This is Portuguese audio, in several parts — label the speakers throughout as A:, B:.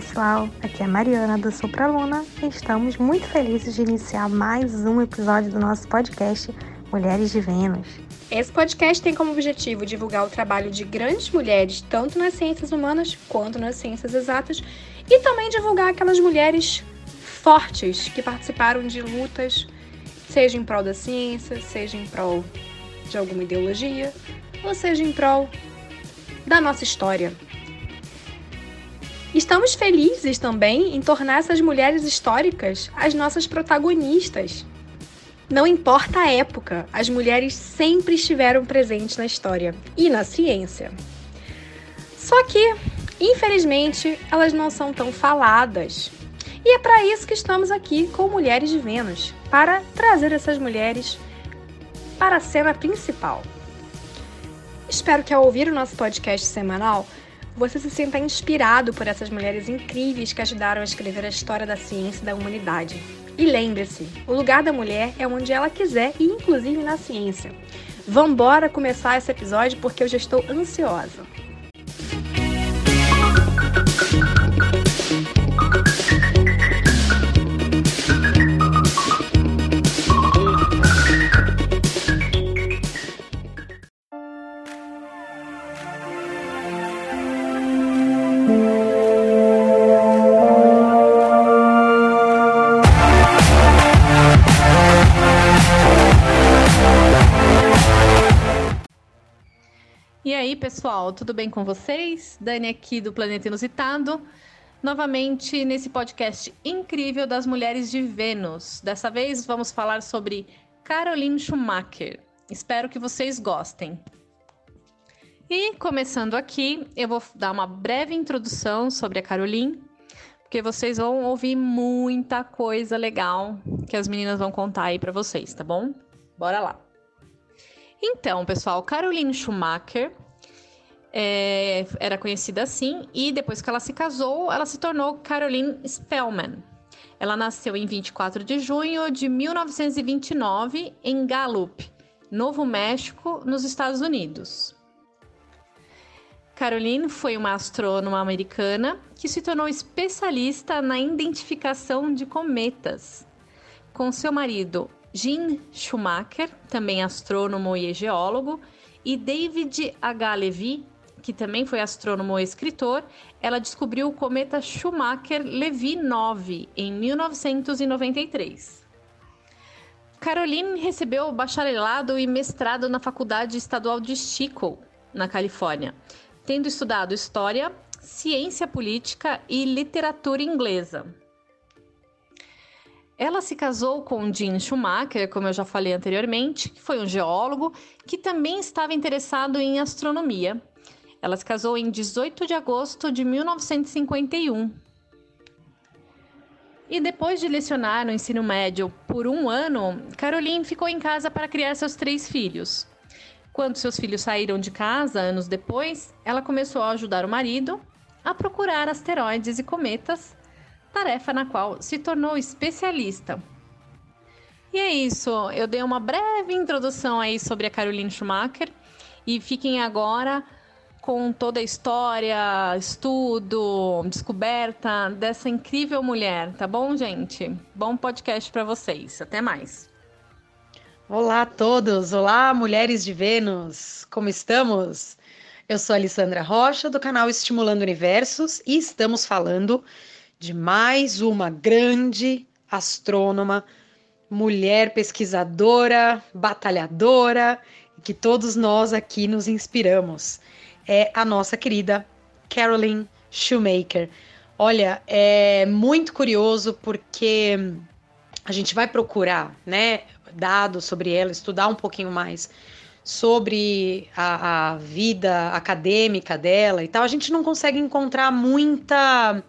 A: Pessoal, aqui é a Mariana do Supraluna e estamos muito felizes de iniciar mais um episódio do nosso podcast Mulheres de Vênus.
B: Esse podcast tem como objetivo divulgar o trabalho de grandes mulheres, tanto nas ciências humanas quanto nas ciências exatas, e também divulgar aquelas mulheres fortes que participaram de lutas, seja em prol da ciência, seja em prol de alguma ideologia, ou seja em prol da nossa história. Estamos felizes também em tornar essas mulheres históricas as nossas protagonistas. Não importa a época, as mulheres sempre estiveram presentes na história e na ciência. Só que, infelizmente, elas não são tão faladas. E é para isso que estamos aqui com Mulheres de Vênus para trazer essas mulheres para a cena principal. Espero que ao ouvir o nosso podcast semanal você se sinta inspirado por essas mulheres incríveis que ajudaram a escrever a história da ciência e da humanidade. E lembre-se, o lugar da mulher é onde ela quiser e inclusive na ciência. Vambora começar esse episódio porque eu já estou ansiosa. Pessoal, tudo bem com vocês? Dani aqui do Planeta Inusitado. Novamente nesse podcast incrível das mulheres de Vênus. Dessa vez vamos falar sobre Caroline Schumacher. Espero que vocês gostem. E começando aqui, eu vou dar uma breve introdução sobre a Caroline, porque vocês vão ouvir muita coisa legal que as meninas vão contar aí para vocês, tá bom? Bora lá. Então, pessoal, Caroline Schumacher é, era conhecida assim, e depois que ela se casou, ela se tornou Caroline Spellman. Ela nasceu em 24 de junho de 1929 em Gallup, Novo México, nos Estados Unidos. Caroline foi uma astrônoma americana que se tornou especialista na identificação de cometas. Com seu marido Jean Schumacher, também astrônomo e geólogo, e David H. Levy, que também foi astrônomo e escritor, ela descobriu o cometa Schumacher-Levy 9 em 1993. Caroline recebeu bacharelado e mestrado na Faculdade Estadual de Chico, na Califórnia, tendo estudado História, Ciência Política e Literatura Inglesa. Ela se casou com Jean Schumacher, como eu já falei anteriormente, que foi um geólogo que também estava interessado em astronomia ela se casou em 18 de agosto de 1951. E depois de lecionar no ensino médio por um ano, Caroline ficou em casa para criar seus três filhos. Quando seus filhos saíram de casa anos depois, ela começou a ajudar o marido a procurar asteroides e cometas, tarefa na qual se tornou especialista. E é isso, eu dei uma breve introdução aí sobre a Caroline Schumacher e fiquem agora com toda a história, estudo, descoberta dessa incrível mulher, tá bom, gente? Bom podcast para vocês. Até mais.
C: Olá a todos, olá mulheres de Vênus, como estamos? Eu sou a Alessandra Rocha do canal Estimulando Universos e estamos falando de mais uma grande astrônoma, mulher pesquisadora, batalhadora, que todos nós aqui nos inspiramos é a nossa querida Carolyn Shoemaker. Olha, é muito curioso porque a gente vai procurar, né, dados sobre ela, estudar um pouquinho mais sobre a, a, vida acadêmica dela e tal, a gente não consegue encontrar muita,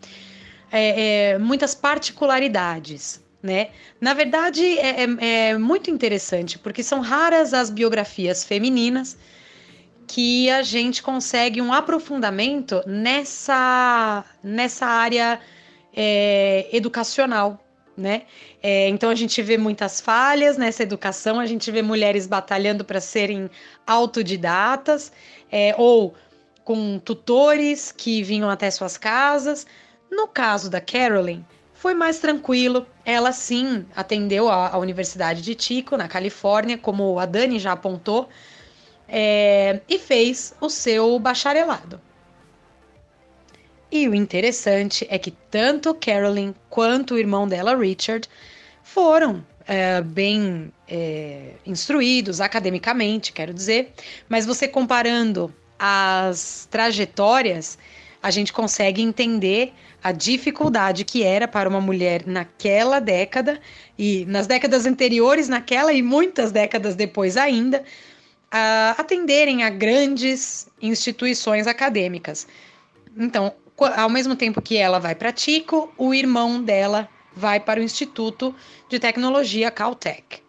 C: é, é, muitas particularidades. Né? Na verdade, é, é, é muito interessante, porque são raras as biografias femininas que a gente consegue um aprofundamento nessa, nessa área é, educacional, né? É, então a gente vê muitas falhas nessa educação, a gente vê mulheres batalhando para serem autodidatas é, ou com tutores que vinham até suas casas, No caso da Carolyn, foi mais tranquilo. Ela sim atendeu a, a Universidade de Tico, na Califórnia, como a Dani já apontou, é, e fez o seu bacharelado. E o interessante é que tanto Carolyn quanto o irmão dela, Richard, foram é, bem é, instruídos academicamente, quero dizer, mas você comparando as trajetórias, a gente consegue entender a dificuldade que era para uma mulher naquela década e nas décadas anteriores, naquela e muitas décadas depois ainda, a atenderem a grandes instituições acadêmicas. Então, ao mesmo tempo que ela vai para Tico, o irmão dela vai para o Instituto de Tecnologia Caltech.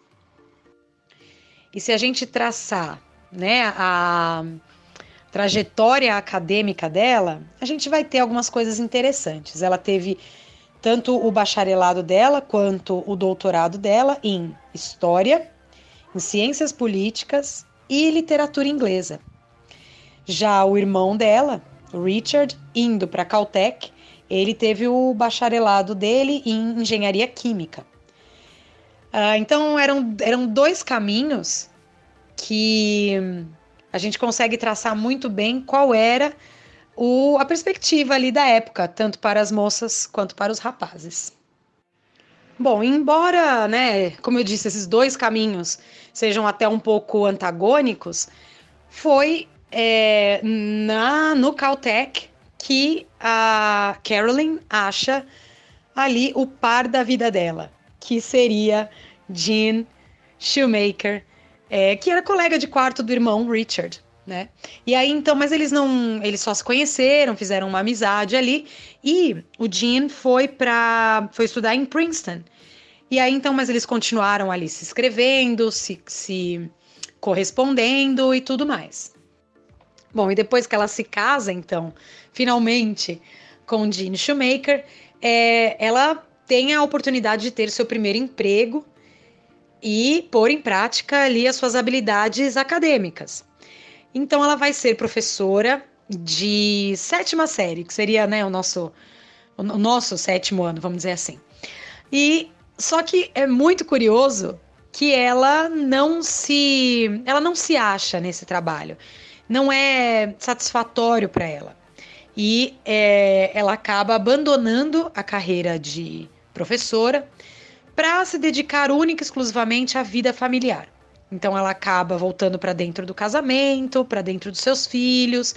C: E se a gente traçar né, a trajetória acadêmica dela, a gente vai ter algumas coisas interessantes. Ela teve tanto o bacharelado dela quanto o doutorado dela em História, em Ciências Políticas e Literatura Inglesa. Já o irmão dela, Richard, indo para Caltech, ele teve o bacharelado dele em Engenharia Química. Uh, então eram, eram dois caminhos que a gente consegue traçar muito bem qual era o, a perspectiva ali da época, tanto para as moças quanto para os rapazes. Bom, embora, né, como eu disse, esses dois caminhos sejam até um pouco antagônicos, foi é, na no Caltech que a Carolyn acha ali o par da vida dela, que seria Jean Shoemaker, é, que era colega de quarto do irmão Richard, né? E aí então, mas eles não, eles só se conheceram, fizeram uma amizade ali e o Jean foi para foi estudar em Princeton. E aí então, mas eles continuaram ali se escrevendo, se, se correspondendo e tudo mais. Bom, e depois que ela se casa, então, finalmente, com Jean Shoemaker, é, ela tem a oportunidade de ter seu primeiro emprego e pôr em prática ali as suas habilidades acadêmicas. Então ela vai ser professora de sétima série, que seria né, o, nosso, o nosso sétimo ano, vamos dizer assim. E só que é muito curioso que ela não se ela não se acha nesse trabalho. Não é satisfatório para ela. E é, ela acaba abandonando a carreira de professora para se dedicar única e exclusivamente à vida familiar. Então ela acaba voltando para dentro do casamento, para dentro dos seus filhos,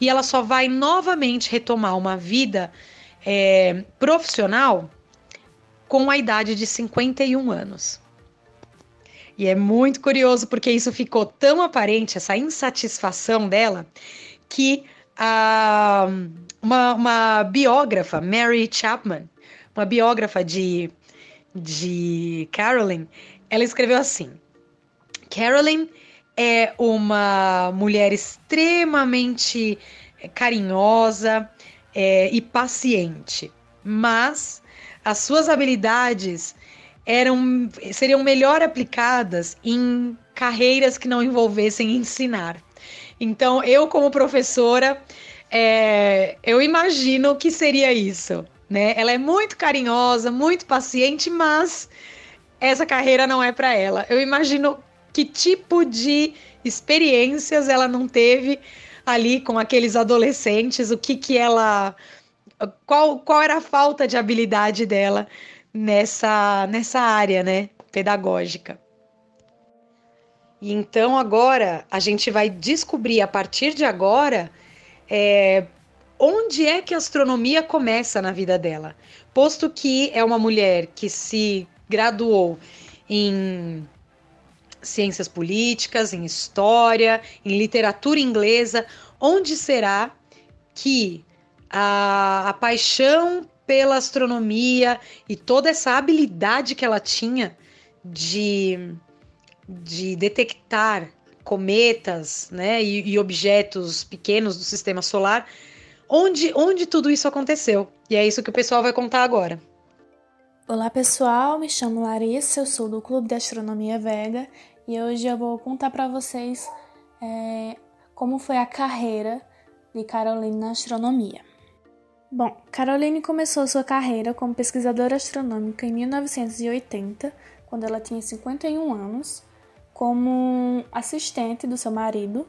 C: e ela só vai novamente retomar uma vida é, profissional com a idade de 51 anos. E é muito curioso porque isso ficou tão aparente, essa insatisfação dela, que a, uma, uma biógrafa, Mary Chapman, uma biógrafa de de Carolyn, ela escreveu assim: Carolyn é uma mulher extremamente carinhosa é, e paciente, mas as suas habilidades eram seriam melhor aplicadas em carreiras que não envolvessem ensinar. Então, eu como professora, é, eu imagino que seria isso né? Ela é muito carinhosa, muito paciente, mas essa carreira não é para ela. Eu imagino que tipo de experiências ela não teve ali com aqueles adolescentes, o que que ela qual, qual era a falta de habilidade dela nessa nessa área, né, pedagógica. E então agora a gente vai descobrir a partir de agora é, onde é que a astronomia começa na vida dela. Posto que é uma mulher que se graduou em ciências políticas, em história, em literatura inglesa, onde será que a, a paixão pela astronomia e toda essa habilidade que ela tinha de, de detectar cometas né, e, e objetos pequenos do sistema solar onde, onde tudo isso aconteceu. E é isso que o pessoal vai contar agora.
D: Olá pessoal, me chamo Larissa, eu sou do Clube de Astronomia Vega e hoje eu vou contar para vocês é, como foi a carreira de Caroline na astronomia. Bom, Caroline começou sua carreira como pesquisadora astronômica em 1980, quando ela tinha 51 anos, como assistente do seu marido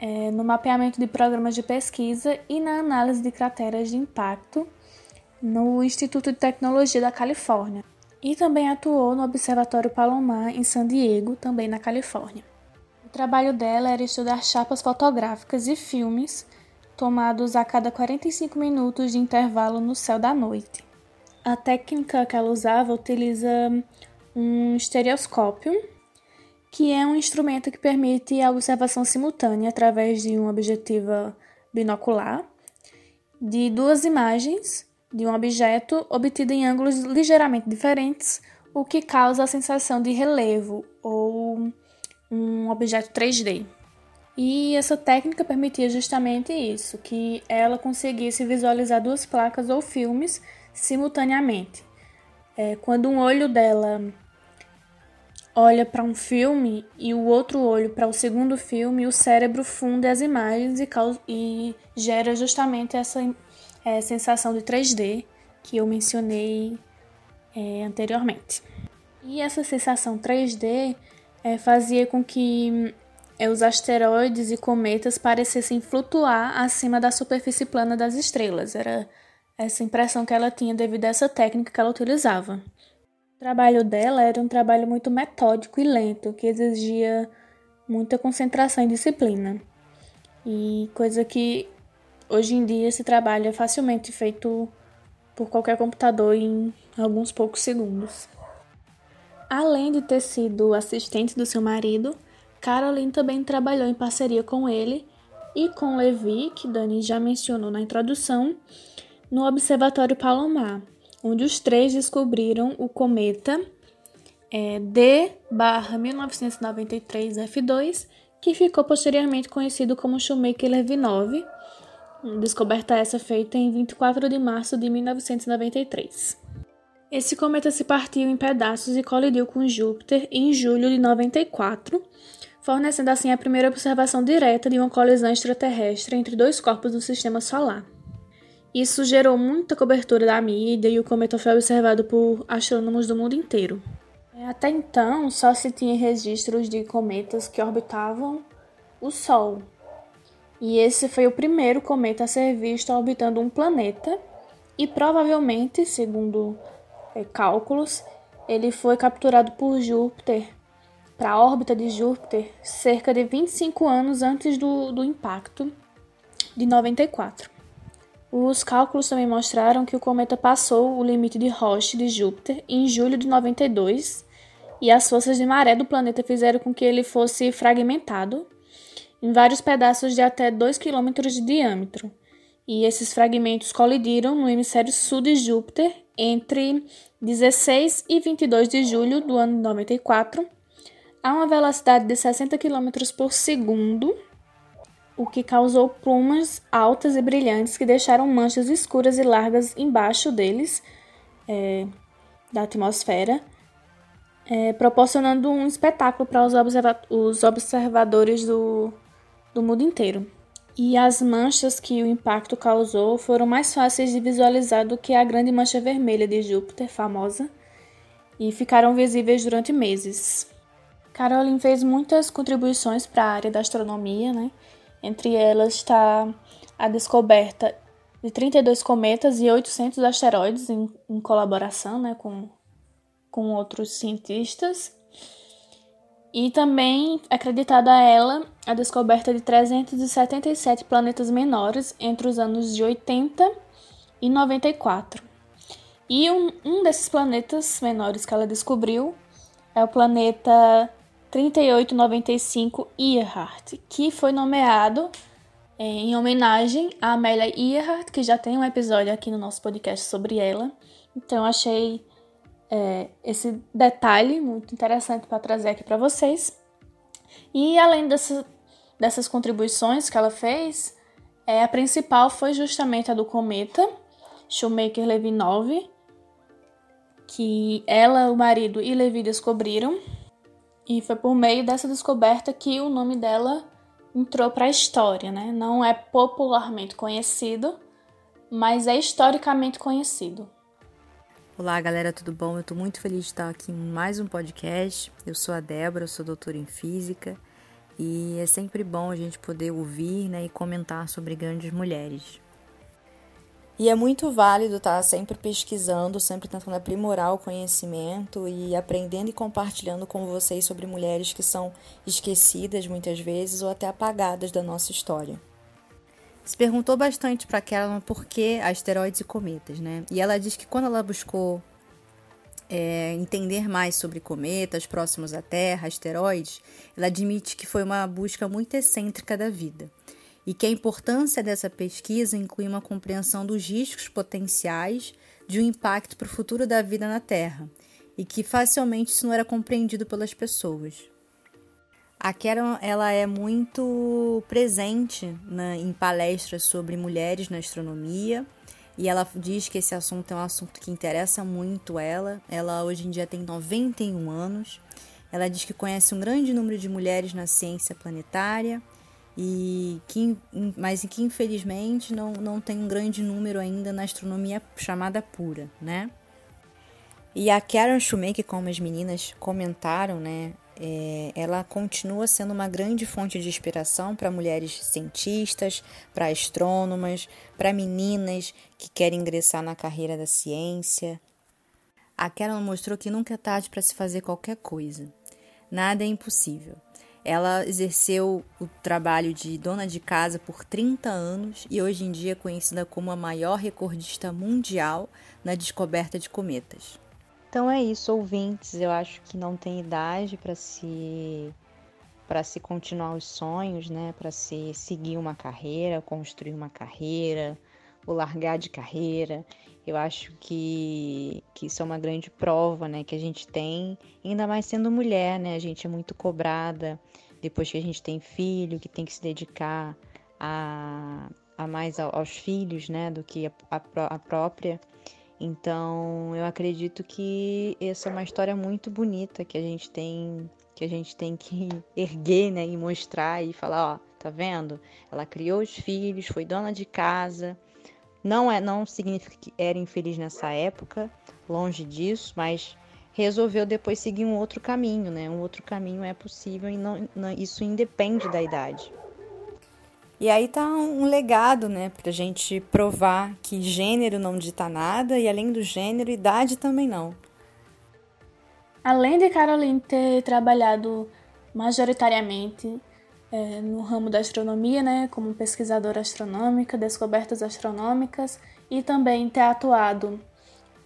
D: é, no mapeamento de programas de pesquisa e na análise de crateras de impacto no Instituto de Tecnologia da Califórnia. E também atuou no Observatório Palomar em San Diego, também na Califórnia. O trabalho dela era estudar chapas fotográficas e filmes tomados a cada 45 minutos de intervalo no céu da noite. A técnica que ela usava utiliza um estereoscópio, que é um instrumento que permite a observação simultânea através de uma objetiva binocular de duas imagens de um objeto obtida em ângulos ligeiramente diferentes, o que causa a sensação de relevo ou um objeto 3D. E essa técnica permitia justamente isso, que ela conseguisse visualizar duas placas ou filmes simultaneamente. É, quando um olho dela olha para um filme e o outro olho para o segundo filme, o cérebro funde as imagens e, causa, e gera justamente essa é, sensação de 3D que eu mencionei é, anteriormente. E essa sensação 3D é, fazia com que é, os asteroides e cometas parecessem flutuar acima da superfície plana das estrelas. Era essa impressão que ela tinha devido a essa técnica que ela utilizava. O trabalho dela era um trabalho muito metódico e lento, que exigia muita concentração e disciplina. E coisa que hoje em dia esse trabalho é facilmente feito por qualquer computador em alguns poucos segundos. Além de ter sido assistente do seu marido, Caroline também trabalhou em parceria com ele e com Levi, que Dani já mencionou na introdução, no Observatório Palomar, onde os três descobriram o cometa é, D-1993F2, que ficou posteriormente conhecido como Shoemaker-Levy 9, descoberta essa feita em 24 de março de 1993. Esse cometa se partiu em pedaços e colidiu com Júpiter em julho de 94, fornecendo assim a primeira observação direta de uma colisão extraterrestre entre dois corpos do sistema solar. Isso gerou muita cobertura da mídia e o cometa foi observado por astrônomos do mundo inteiro. É, até então, só se tinha registros de cometas que orbitavam o Sol. E esse foi o primeiro cometa a ser visto orbitando um planeta, e provavelmente, segundo é, cálculos, ele foi capturado por Júpiter para a órbita de Júpiter cerca de 25 anos antes do, do impacto de 94. Os cálculos também mostraram que o cometa passou o limite de Roche de Júpiter em julho de 92 e as forças de maré do planeta fizeram com que ele fosse fragmentado em vários pedaços de até 2 km de diâmetro. E esses fragmentos colidiram no hemisfério sul de Júpiter entre 16 e 22 de julho do ano 94 a uma velocidade de 60 km por segundo, o que causou plumas altas e brilhantes que deixaram manchas escuras e largas embaixo deles, é, da atmosfera, é, proporcionando um espetáculo para os, observa os observadores do, do mundo inteiro. E as manchas que o impacto causou foram mais fáceis de visualizar do que a grande mancha vermelha de Júpiter, famosa, e ficaram visíveis durante meses. Caroline fez muitas contribuições para a área da astronomia, né? Entre elas está a descoberta de 32 cometas e 800 asteroides em, em colaboração né, com, com outros cientistas. E também acreditada a ela a descoberta de 377 planetas menores entre os anos de 80 e 94. E um, um desses planetas menores que ela descobriu é o planeta 3895 Earhart, que foi nomeado é, em homenagem a Amélia Earhart, que já tem um episódio aqui no nosso podcast sobre ela. Então achei é, esse detalhe muito interessante para trazer aqui para vocês. E além dessa, dessas contribuições que ela fez, é, a principal foi justamente a do cometa Shoemaker-Levy 9, que ela, o marido e Levi descobriram e foi por meio dessa descoberta que o nome dela entrou para a história, né? Não é popularmente conhecido, mas é historicamente conhecido.
E: Olá, galera, tudo bom? Eu estou muito feliz de estar aqui em mais um podcast. Eu sou a Débora, sou doutora em física e é sempre bom a gente poder ouvir né, e comentar sobre grandes mulheres. E é muito válido estar sempre pesquisando, sempre tentando aprimorar o conhecimento e aprendendo e compartilhando com vocês sobre mulheres que são esquecidas muitas vezes ou até apagadas da nossa história. Se perguntou bastante para Carolyn por que asteroides e cometas, né? E ela diz que quando ela buscou é, entender mais sobre cometas próximos à Terra, asteroides, ela admite que foi uma busca muito excêntrica da vida. E que a importância dessa pesquisa inclui uma compreensão dos riscos potenciais de um impacto para o futuro da vida na Terra. E que facilmente isso não era compreendido pelas pessoas. A Karen ela é muito presente na, em palestras sobre mulheres na astronomia e ela diz que esse assunto é um assunto que interessa muito ela. Ela hoje em dia tem 91 anos. Ela diz que conhece um grande número de mulheres na ciência planetária e que, mas que infelizmente não, não tem um grande número ainda na astronomia chamada pura, né? E a Karen Shoemaker, como as meninas comentaram, né, é, ela continua sendo uma grande fonte de inspiração para mulheres cientistas, para astrônomas, para meninas que querem ingressar na carreira da ciência. A Karen mostrou que nunca é tarde para se fazer qualquer coisa. Nada é impossível. Ela exerceu o trabalho de dona de casa por 30 anos e hoje em dia é conhecida como a maior recordista mundial na descoberta de cometas.
F: Então é isso, ouvintes. Eu acho que não tem idade para se para se continuar os sonhos, né? Para se seguir uma carreira, construir uma carreira, ou largar de carreira. Eu acho que, que isso é uma grande prova, né, que a gente tem, ainda mais sendo mulher, né? A gente é muito cobrada depois que a gente tem filho, que tem que se dedicar a, a mais aos filhos, né, do que a, a, a própria. Então, eu acredito que essa é uma história muito bonita que a gente tem que a gente tem que erguer, né, e mostrar e falar, ó, tá vendo? Ela criou os filhos, foi dona de casa, não é, não significa que era infeliz nessa época, longe disso, mas resolveu depois seguir um outro caminho, né? Um outro caminho é possível e não, não isso independe da idade.
E: E aí tá um legado, né, pra gente provar que gênero não dita nada e além do gênero, idade também não.
D: Além de Caroline ter trabalhado majoritariamente é, no ramo da astronomia, né, como pesquisadora astronômica, descobertas astronômicas, e também ter atuado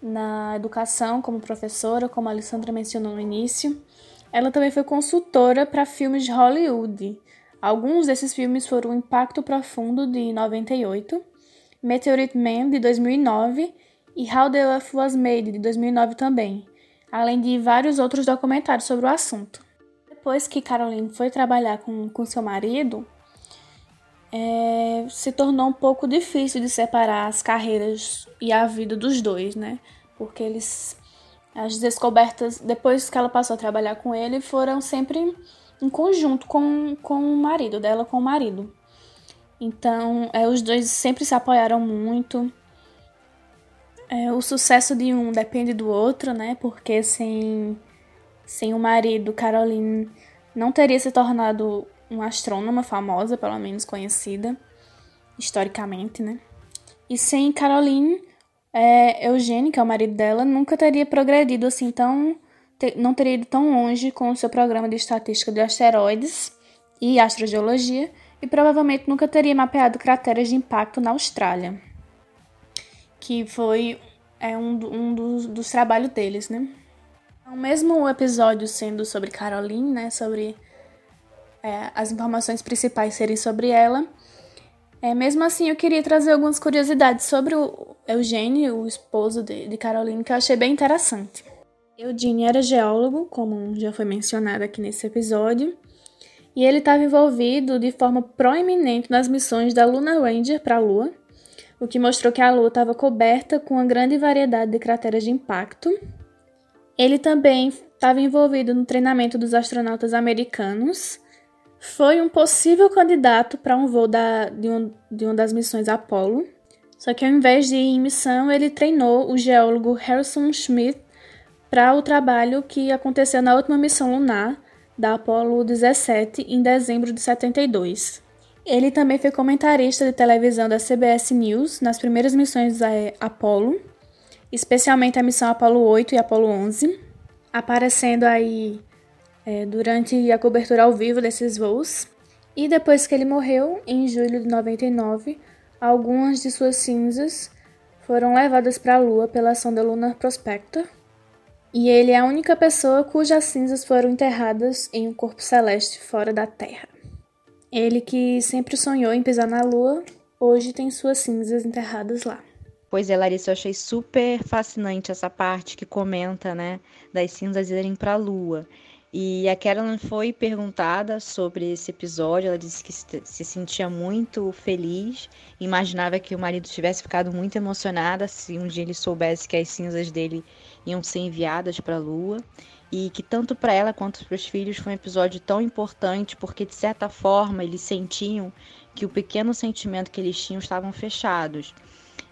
D: na educação como professora, como a Alessandra mencionou no início. Ela também foi consultora para filmes de Hollywood. Alguns desses filmes foram Impacto Profundo, de 98, Meteorite Man, de 2009 e How the Earth Was Made, de 2009 também, além de vários outros documentários sobre o assunto depois que Caroline foi trabalhar com, com seu marido, é, se tornou um pouco difícil de separar as carreiras e a vida dos dois, né? Porque eles. As descobertas, depois que ela passou a trabalhar com ele, foram sempre em conjunto com, com o marido, dela com o marido. Então, é, os dois sempre se apoiaram muito. É, o sucesso de um depende do outro, né? Porque sem sem o marido, Caroline não teria se tornado uma astrônoma famosa, pelo menos conhecida historicamente, né? E sem Caroline, é, Eugênio, que é o marido dela, nunca teria progredido assim tão. Não teria ido tão longe com o seu programa de estatística de asteroides e astrogeologia, e provavelmente nunca teria mapeado crateras de impacto na Austrália, que foi é, um, um dos, dos trabalhos deles, né? Então, mesmo o episódio sendo sobre Caroline, né, sobre é, as informações principais serem sobre ela, é, mesmo assim eu queria trazer algumas curiosidades sobre o Eugênio, o esposo de, de Caroline, que eu achei bem interessante. Eugênio era geólogo, como já foi mencionado aqui nesse episódio, e ele estava envolvido de forma proeminente nas missões da Luna Ranger para a Lua, o que mostrou que a Lua estava coberta com uma grande variedade de crateras de impacto ele também estava envolvido no treinamento dos astronautas americanos. Foi um possível candidato para um voo da, de, um, de uma das missões Apollo. Só que ao invés de ir em missão, ele treinou o geólogo Harrison Schmitt para o trabalho que aconteceu na última missão lunar da Apollo 17 em dezembro de 72. Ele também foi comentarista de televisão da CBS News nas primeiras missões da Apollo, especialmente a missão Apollo 8 e Apollo 11, aparecendo aí é, durante a cobertura ao vivo desses voos. E depois que ele morreu, em julho de 99, algumas de suas cinzas foram levadas para a Lua pela sonda Lunar Prospector. E ele é a única pessoa cujas cinzas foram enterradas em um corpo celeste fora da Terra. Ele que sempre sonhou em pisar na Lua, hoje tem suas cinzas enterradas lá.
F: Pois é, Larissa, eu achei super fascinante essa parte que comenta, né, das cinzas irem para a Lua. E a Carolyn foi perguntada sobre esse episódio. Ela disse que se sentia muito feliz, imaginava que o marido tivesse ficado muito emocionada se um dia ele soubesse que as cinzas dele iam ser enviadas para a Lua. E que tanto para ela quanto para os filhos foi um episódio tão importante, porque de certa forma eles sentiam que o pequeno sentimento que eles tinham estavam fechados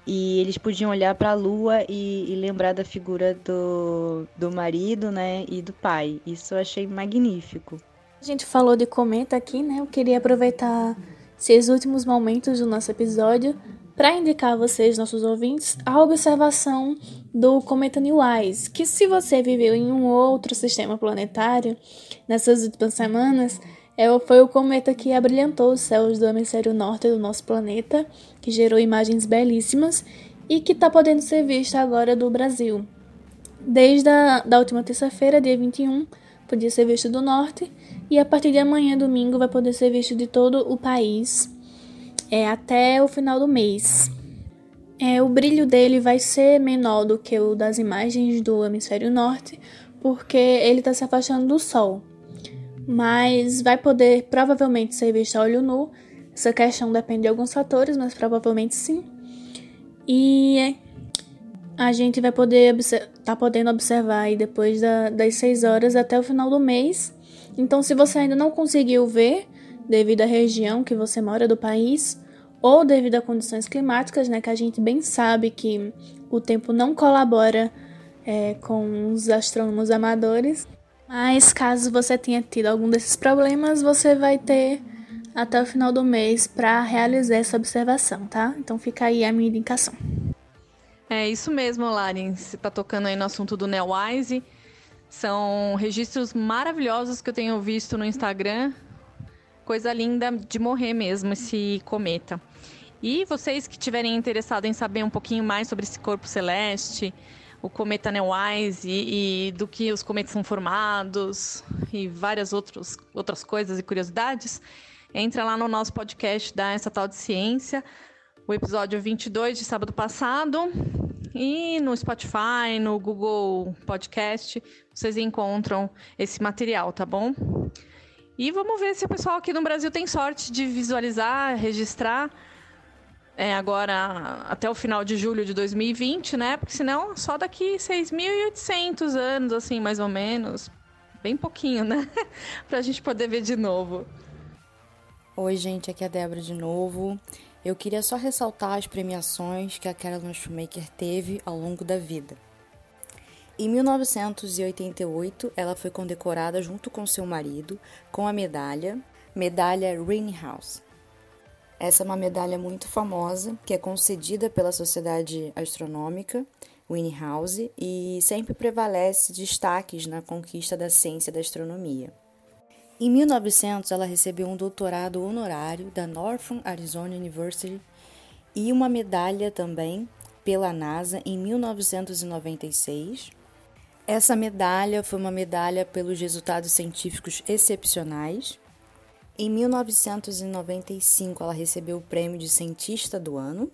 F: e eles podiam olhar para a lua e, e, lembrar da figura do, do marido, né, e do pai. Isso eu achei magnífico.
D: A gente falou de cometa aqui, né? Eu queria aproveitar esses últimos momentos do nosso episódio para indicar a vocês, nossos ouvintes, a observação do cometa Neowise, que se você viveu em um outro sistema planetário nessas últimas semanas, é, foi o cometa que abrilhantou os céus do hemisfério norte do nosso planeta, que gerou imagens belíssimas e que está podendo ser visto agora do Brasil. Desde a da última terça-feira, dia 21, podia ser visto do norte e a partir de amanhã, domingo, vai poder ser visto de todo o país é, até o final do mês. É, o brilho dele vai ser menor do que o das imagens do hemisfério norte, porque ele está se afastando do Sol mas vai poder provavelmente ser visto a olho nu. Essa questão depende de alguns fatores, mas provavelmente sim. E a gente vai poder tá podendo observar aí depois da, das 6 horas até o final do mês. Então, se você ainda não conseguiu ver, devido à região que você mora do país, ou devido a condições climáticas, né, que a gente bem sabe que o tempo não colabora é, com os astrônomos amadores, mas caso você tenha tido algum desses problemas, você vai ter até o final do mês para realizar essa observação, tá? Então fica aí a minha indicação.
B: É isso mesmo, Laren. Você está tocando aí no assunto do Neowise. São registros maravilhosos que eu tenho visto no Instagram. Coisa linda de morrer mesmo esse cometa. E vocês que tiverem interessado em saber um pouquinho mais sobre esse corpo celeste, o cometa Neowise e, e, do que os cometas são formados e várias outros, outras coisas e curiosidades, entra lá no nosso podcast da Essa Tal de Ciência, o episódio 22 de sábado passado, e no Spotify, no Google Podcast, vocês encontram esse material, tá bom? E vamos ver se o pessoal aqui no Brasil tem sorte de visualizar, registrar é, agora até o final de julho de 2020, né? Porque senão só daqui 6.800 anos, assim, mais ou menos. Bem pouquinho, né? pra gente poder ver de novo.
E: Oi, gente, aqui é a Débora de novo. Eu queria só ressaltar as premiações que a Carolyn Shoemaker teve ao longo da vida. Em 1988, ela foi condecorada junto com seu marido com a medalha, medalha House. Essa é uma medalha muito famosa que é concedida pela Sociedade Astronômica House e sempre prevalece destaques na conquista da ciência da astronomia. Em 1900, ela recebeu um doutorado honorário da Northern Arizona University e uma medalha também pela NASA em 1996. Essa medalha foi uma medalha pelos resultados científicos excepcionais em 1995, ela recebeu o prêmio de Cientista do Ano.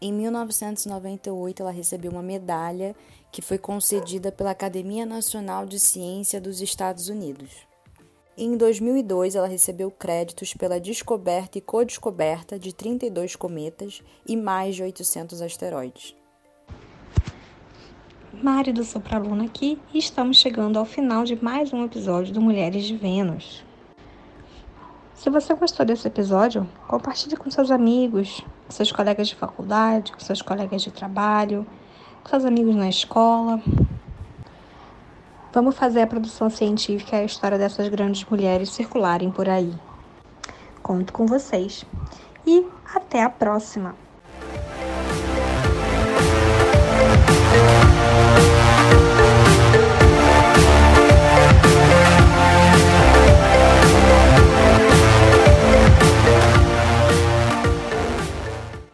E: Em 1998, ela recebeu uma medalha que foi concedida pela Academia Nacional de Ciência dos Estados Unidos. Em 2002, ela recebeu créditos pela descoberta e codescoberta de 32 cometas e mais de 800 asteroides.
A: Mari do Sopraluna aqui e estamos chegando ao final de mais um episódio do Mulheres de Vênus. Se você gostou desse episódio, compartilhe com seus amigos, com seus colegas de faculdade, com seus colegas de trabalho, com seus amigos na escola. Vamos fazer a produção científica e a história dessas grandes mulheres circularem por aí. Conto com vocês. E até a próxima!